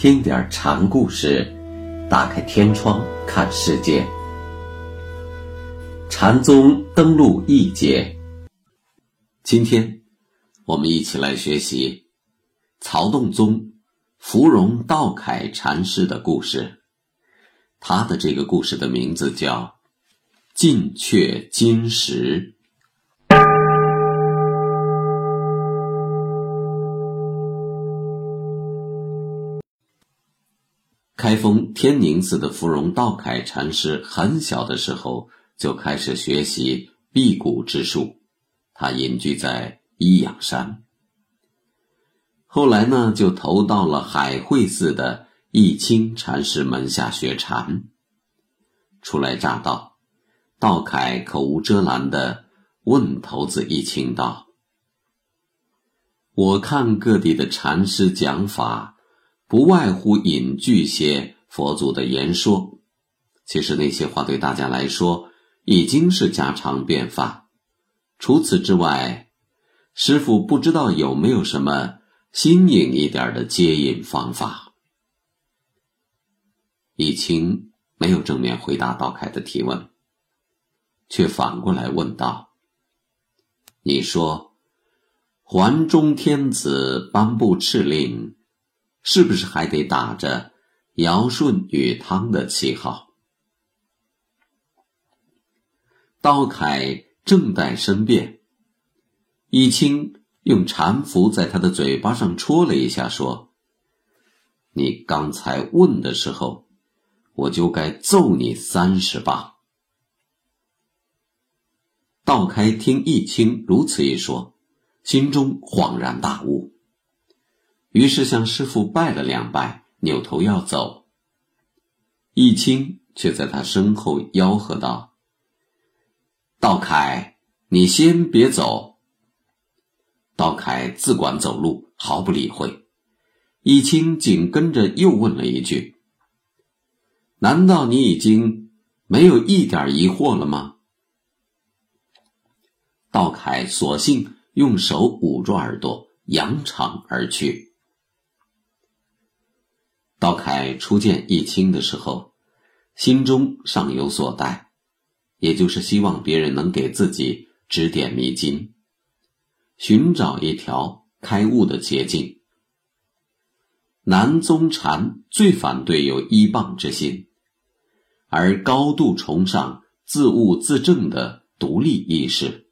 听点禅故事，打开天窗看世界。禅宗登陆一节，今天我们一起来学习曹洞宗芙蓉道楷禅师的故事。他的这个故事的名字叫《进阙金石》。开封天宁寺的芙蓉道楷禅师很小的时候就开始学习辟谷之术，他隐居在依养山。后来呢，就投到了海会寺的义清禅师门下学禅。初来乍到，道楷口无遮拦的问头子义清道：“我看各地的禅师讲法。”不外乎引据些佛祖的言说，其实那些话对大家来说已经是家常便饭。除此之外，师傅不知道有没有什么新颖一点的接引方法。易清没有正面回答道凯的提问，却反过来问道：“你说，环中天子颁布敕令？”是不是还得打着尧舜禹汤的旗号？道楷正待申辩，易清用禅符在他的嘴巴上戳了一下，说：“你刚才问的时候，我就该揍你三十棒。”道开听易清如此一说，心中恍然大悟。于是向师傅拜了两拜，扭头要走。易清却在他身后吆喝道：“道凯，你先别走。”道凯自管走路，毫不理会。易清紧跟着又问了一句：“难道你已经没有一点疑惑了吗？”道凯索性用手捂住耳朵，扬长而去。道凯初见易清的时候，心中尚有所待，也就是希望别人能给自己指点迷津，寻找一条开悟的捷径。南宗禅最反对有依傍之心，而高度崇尚自悟自证的独立意识。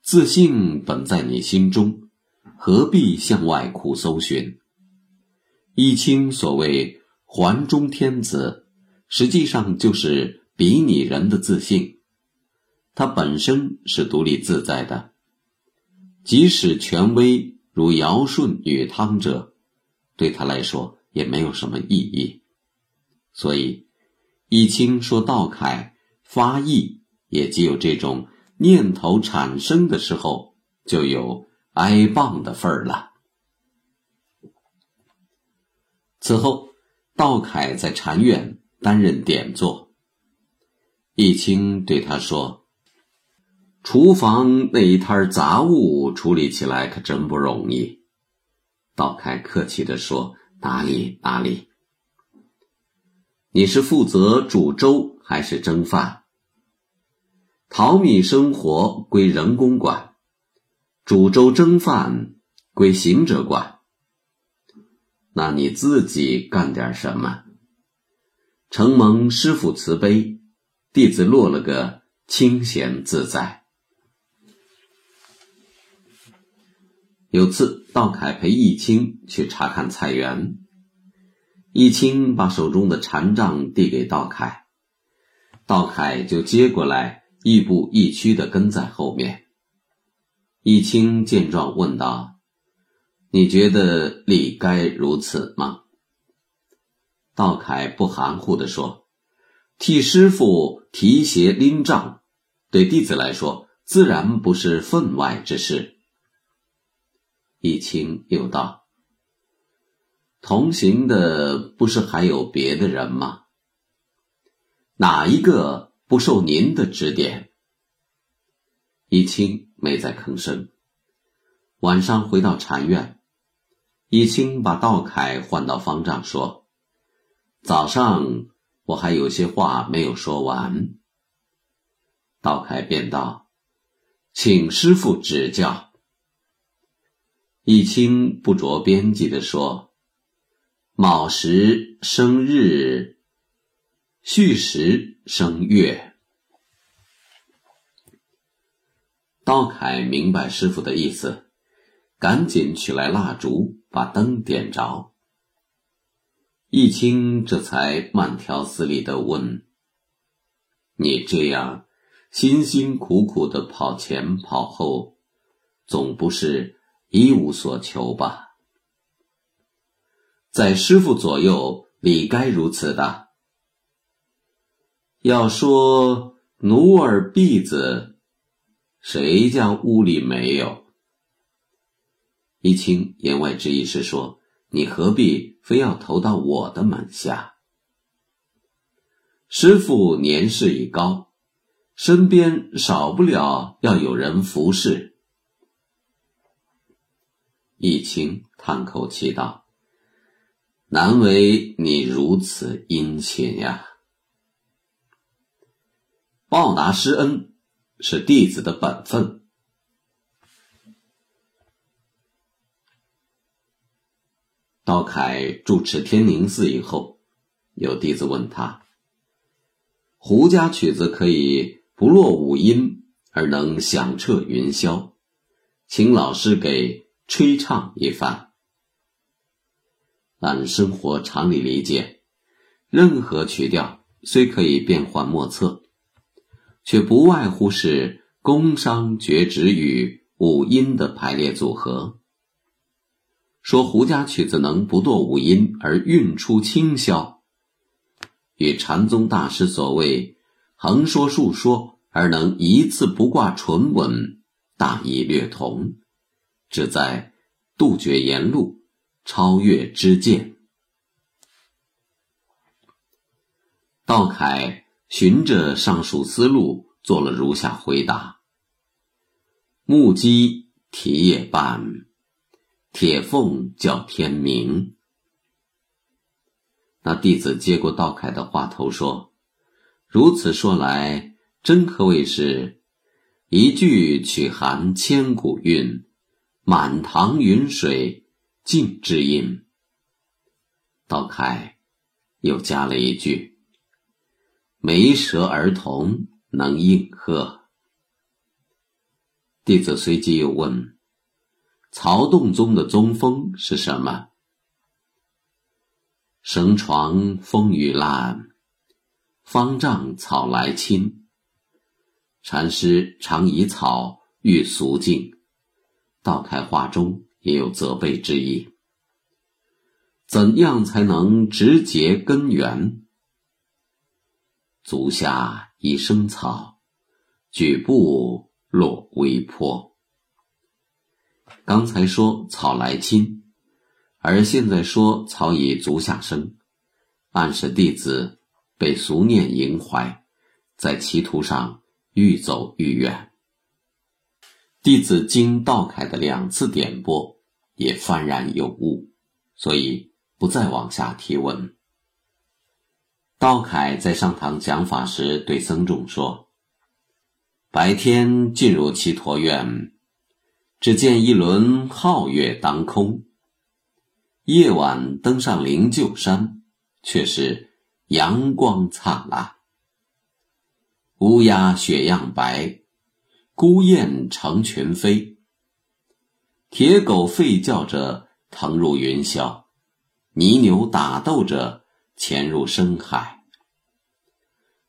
自信本在你心中，何必向外苦搜寻？易清所谓“环中天子”，实际上就是比拟人的自信。他本身是独立自在的，即使权威如尧舜禹汤者，对他来说也没有什么意义。所以，易清说道楷发意，也即有这种念头产生的时候，就有挨棒的份儿了。此后，道楷在禅院担任点座。易清对他说：“厨房那一摊杂物处理起来可真不容易。”道楷客气地说：“哪里哪里。”你是负责煮粥还是蒸饭？淘米生活归人工管，煮粥蒸饭归行者管。那你自己干点什么？承蒙师傅慈悲，弟子落了个清闲自在。有次，道凯陪易清去查看菜园，易清把手中的禅杖递给道凯，道凯就接过来，亦步亦趋的跟在后面。易清见状，问道。你觉得理该如此吗？道凯不含糊地说：“替师傅提鞋拎杖，对弟子来说自然不是分外之事。”易清又道：“同行的不是还有别的人吗？哪一个不受您的指点？”易清没再吭声。晚上回到禅院。一清把道凯唤到方丈说：“早上我还有些话没有说完。”道凯便道：“请师傅指教。”一清不着边际的说：“卯时生日，戌时生月。”道凯明白师傅的意思，赶紧取来蜡烛。把灯点着，易清这才慢条斯理的问：“你这样辛辛苦苦的跑前跑后，总不是一无所求吧？在师傅左右，理该如此的。要说奴儿婢子，谁家屋里没有？”一清言外之意是说：“你何必非要投到我的门下？师傅年事已高，身边少不了要有人服侍。”一清叹口气道：“难为你如此殷勤呀！报答师恩是弟子的本分。”道凯住持天宁寺以后，有弟子问他：“胡家曲子可以不落五音而能响彻云霄，请老师给吹唱一番。”按生活常理理解，任何曲调虽可以变幻莫测，却不外乎是宫商角徵羽五音的排列组合。说胡家曲子能不堕五音而韵出清霄，与禅宗大师所谓横说竖说而能一字不挂唇吻大意略同，旨在杜绝言路，超越知见。道凯循着上述思路做了如下回答：目击提也半。铁凤叫天明。那弟子接过道凯的话头说：“如此说来，真可谓是一句曲含千古韵，满堂云水尽知音。”道凯又加了一句：“眉舌儿童能应和。”弟子随即又问。曹洞宗的宗风是什么？绳床风雨烂，方丈草来侵。禅师常以草喻俗境，道开话中也有责备之意。怎样才能直结根源？足下一生草，举步落微坡。刚才说草来亲，而现在说草以足下生，暗示弟子被俗念萦怀，在歧途上愈走愈远。弟子经道凯的两次点拨，也幡然有悟，所以不再往下提问。道凯在上堂讲法时，对僧众说：“白天进入祇陀院。”只见一轮皓月当空，夜晚登上灵鹫山，却是阳光灿烂。乌鸦雪样白，孤雁成群飞。铁狗吠叫着腾入云霄，泥牛打斗着潜入深海。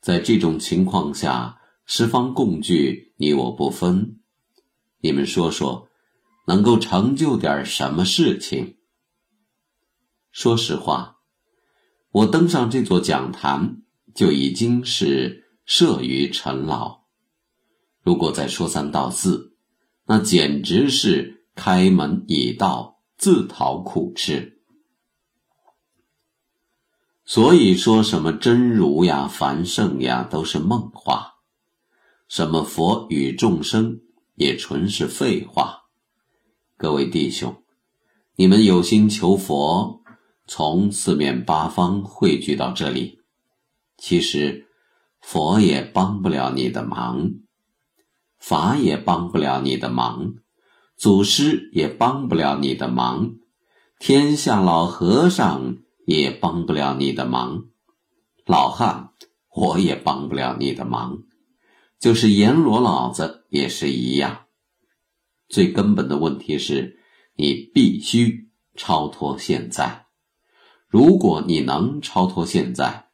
在这种情况下，十方共聚，你我不分。你们说说，能够成就点什么事情？说实话，我登上这座讲坛就已经是摄于尘劳。如果再说三道四，那简直是开门以道，自讨苦吃。所以说什么真如呀、凡圣呀，都是梦话；什么佛与众生。也纯是废话，各位弟兄，你们有心求佛，从四面八方汇聚到这里，其实佛也帮不了你的忙，法也帮不了你的忙，祖师也帮不了你的忙，天下老和尚也帮不了你的忙，老汉我也帮不了你的忙，就是阎罗老子也是一样。最根本的问题是。你必须超脱现在。如果你能超脱现在，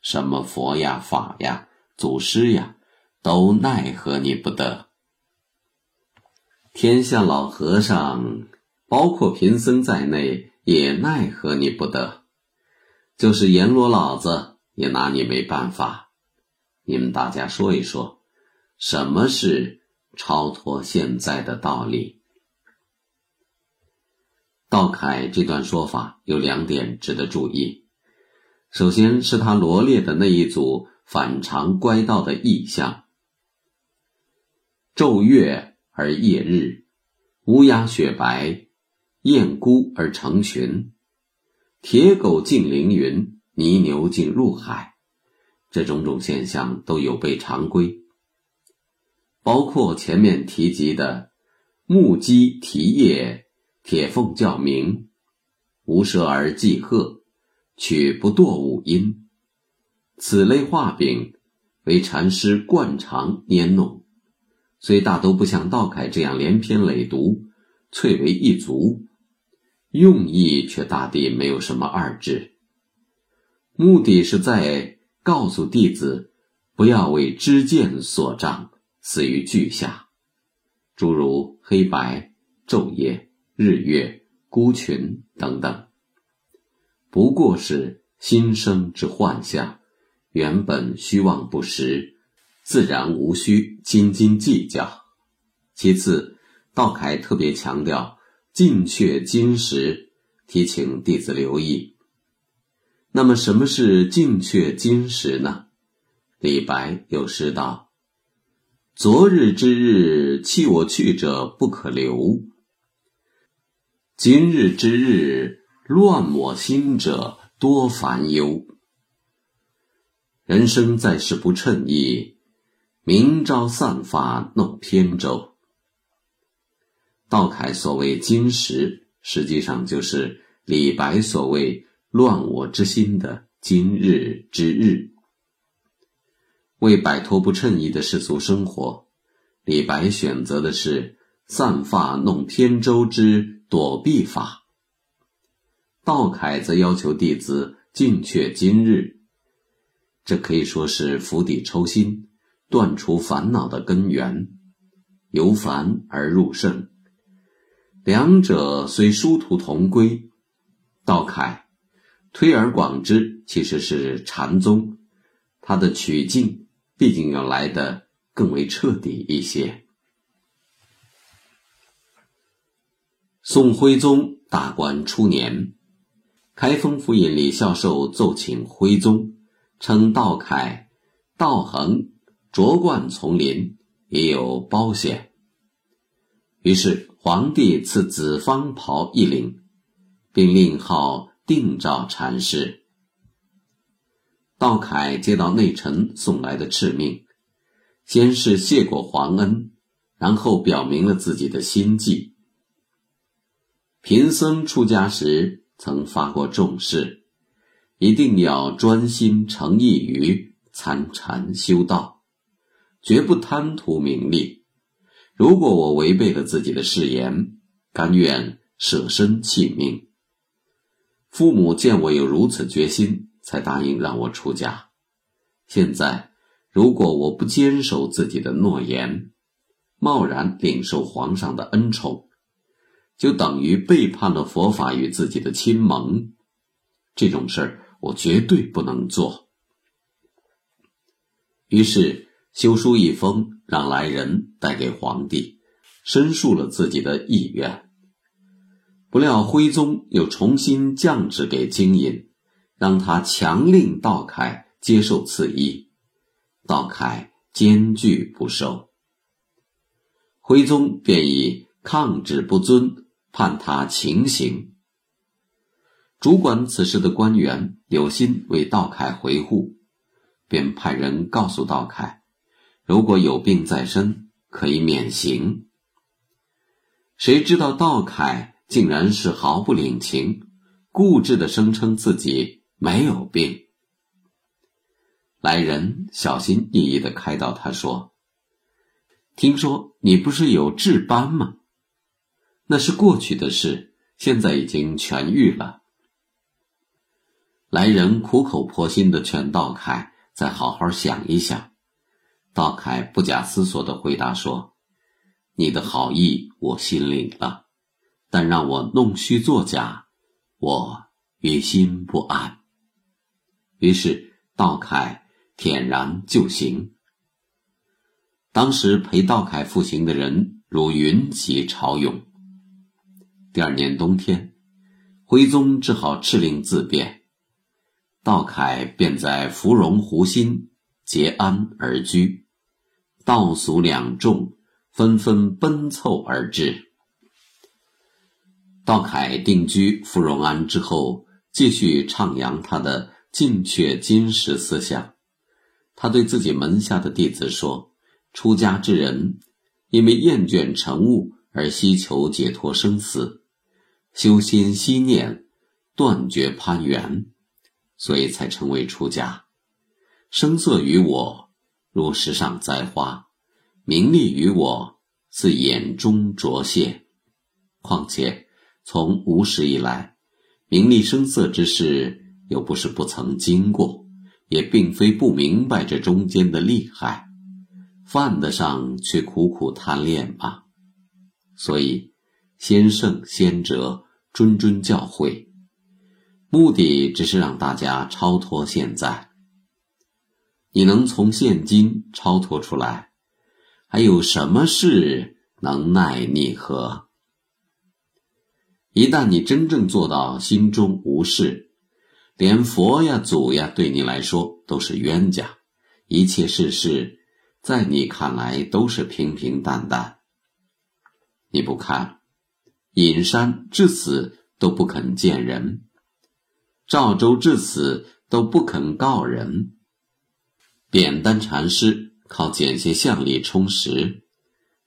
什么佛呀、法呀、祖师呀，都奈何你不得。天下老和尚，包括贫僧在内，也奈何你不得。就是阎罗老子也拿你没办法。你们大家说一说，什么是超脱现在的道理？道凯这段说法有两点值得注意，首先是他罗列的那一组反常乖道的意象：昼月而夜日，乌鸦雪白，雁孤而成群，铁狗进凌云，泥牛进入海。这种种现象都有悖常规，包括前面提及的木鸡啼叶。铁凤叫鸣，无舌而祭鹤，取不堕五音。此类画饼，为禅师惯常拈弄，虽大都不像道楷这样连篇累读，粹为一足，用意却大抵没有什么二致。目的是在告诉弟子，不要为知见所障，死于句下，诸如黑白昼夜。日月孤群等等，不过是心生之幻象，原本虚妄不实，自然无需斤斤计较。其次，道楷特别强调尽却金石，提醒弟子留意。那么，什么是尽却金石呢？李白有诗道：“昨日之日，弃我去者不可留。”今日之日，乱我心者多烦忧。人生在世不称意，明朝散发弄扁舟。道楷所谓今时，实际上就是李白所谓乱我之心的今日之日。为摆脱不称意的世俗生活，李白选择的是散发弄扁舟之。躲避法，道楷则要求弟子尽却今日，这可以说是釜底抽薪，断除烦恼的根源，由烦而入圣。两者虽殊途同归，道楷推而广之，其实是禅宗，他的取径毕竟要来的更为彻底一些。宋徽宗大观初年，开封府尹李孝寿奏请徽宗，称道楷、道衡卓冠丛林，也有褒显。于是皇帝赐紫方袍一领，并令号定照禅师。道楷接到内臣送来的敕命，先是谢过皇恩，然后表明了自己的心迹。贫僧出家时曾发过重誓，一定要专心诚意于参禅修道，绝不贪图名利。如果我违背了自己的誓言，甘愿舍身弃命。父母见我有如此决心，才答应让我出家。现在，如果我不坚守自己的诺言，贸然领受皇上的恩宠，就等于背叛了佛法与自己的亲盟，这种事儿我绝对不能做。于是修书一封，让来人带给皇帝，申述了自己的意愿。不料徽宗又重新降旨给金隐，让他强令道楷接受此意，道楷坚决不受。徽宗便以抗旨不遵。判他情刑。主管此事的官员有心为道凯回护，便派人告诉道凯，如果有病在身，可以免刑。谁知道道凯竟然是毫不领情，固执的声称自己没有病。来人小心翼翼的开导他说：“听说你不是有痔斑吗？那是过去的事，现在已经痊愈了。”来人苦口婆心的劝道凯再好好想一想。道凯不假思索的回答说：“你的好意我心领了，但让我弄虚作假，我于心不安。”于是道凯。舔然就刑。当时陪道凯赴刑的人如云起潮涌。第二年冬天，徽宗只好敕令自便，道凯便在芙蓉湖心结鞍而居，道俗两众纷纷奔凑而至。道凯定居芙蓉庵之后，继续徜徉他的进却金石思想。他对自己门下的弟子说：“出家之人，因为厌倦尘物而希求解脱生死，修心息念，断绝攀缘，所以才成为出家。声色于我，如石上栽花；名利于我，似眼中灼泻。况且从无始以来，名利声色之事，又不是不曾经过。”也并非不明白这中间的厉害，犯得上却苦苦贪恋吧。所以，先圣先哲谆谆教诲，目的只是让大家超脱现在。你能从现今超脱出来，还有什么事能奈你何？一旦你真正做到心中无事。连佛呀、祖呀，对你来说都是冤家，一切世事在你看来都是平平淡淡。你不看，隐山至死都不肯见人，赵州至死都不肯告人。扁担禅师靠捡些相力充实，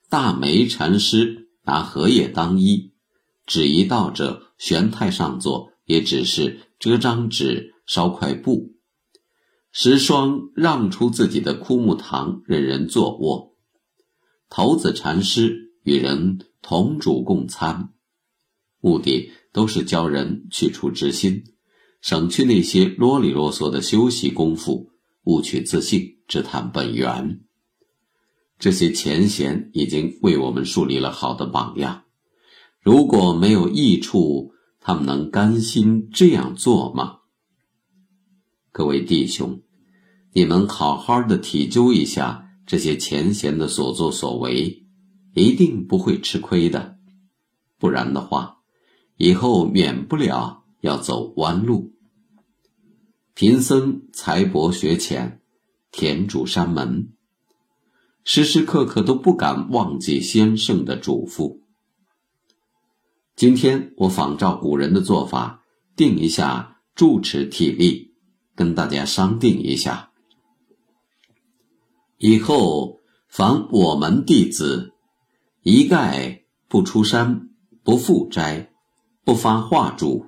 大梅禅师拿荷叶当衣，只一道者玄太上座，也只是。折张纸，烧块布，石霜让出自己的枯木堂，任人坐卧。头子禅师与人同煮共餐，目的都是教人去除执心，省去那些啰里啰嗦的修习功夫，悟取自性，直探本源。这些前贤已经为我们树立了好的榜样。如果没有益处，他们能甘心这样做吗？各位弟兄，你们好好的体究一下这些前贤的所作所为，一定不会吃亏的。不然的话，以后免不了要走弯路。贫僧才博学浅，田主山门，时时刻刻都不敢忘记先生的嘱咐。今天我仿照古人的做法，定一下住持体例，跟大家商定一下。以后凡我门弟子，一概不出山，不复斋，不发画主，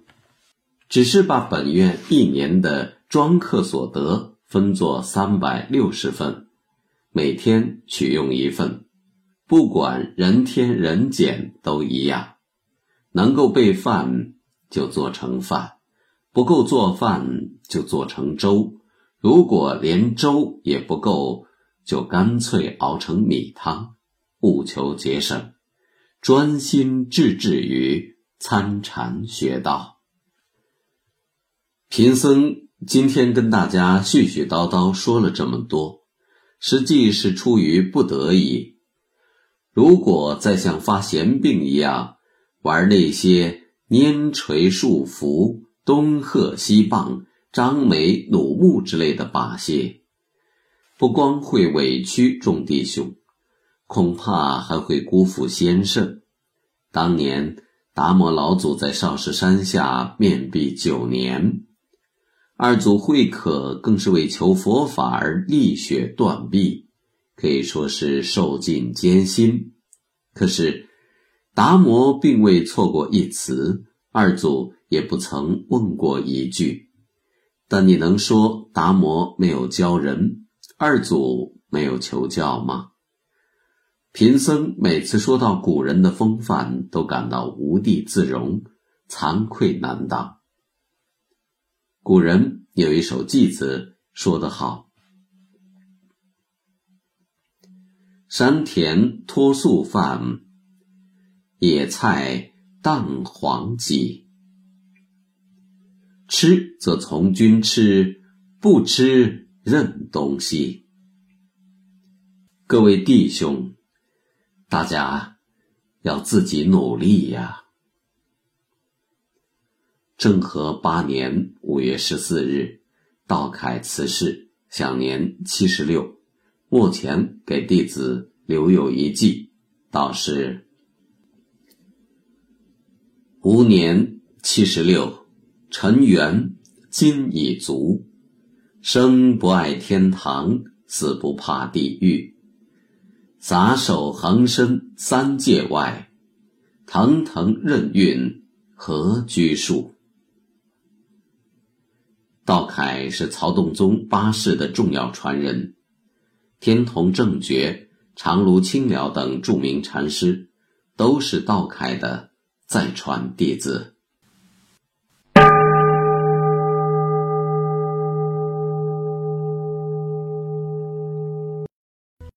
只是把本院一年的庄客所得分作三百六十份，每天取用一份，不管人添人减都一样。能够备饭就做成饭，不够做饭就做成粥。如果连粥也不够，就干脆熬成米汤，务求节省，专心致志于参禅学道。贫僧今天跟大家絮絮叨叨说了这么多，实际是出于不得已。如果再像发闲病一样，玩那些拈锤束缚、东喝西棒、张眉努目之类的把戏，不光会委屈众弟兄，恐怕还会辜负先生。当年达摩老祖在少室山下面壁九年，二祖慧可更是为求佛法而沥血断臂，可以说是受尽艰辛。可是达摩并未错过一词，二祖也不曾问过一句。但你能说达摩没有教人，二祖没有求教吗？贫僧每次说到古人的风范，都感到无地自容，惭愧难当。古人有一首偈子说得好：“山田脱素饭，野菜淡黄鸡。吃则从军吃，不吃任东西。”各位弟兄。大家要自己努力呀！政和八年五月十四日，道凯辞世，享年七十六。墓前给弟子留有一记，道是：吾年七十六，尘缘今已足，生不爱天堂，死不怕地狱。撒手横身三界外，腾腾任运何拘束？道凯是曹洞宗八世的重要传人，天童正觉、长芦清了等著名禅师，都是道凯的再传弟子。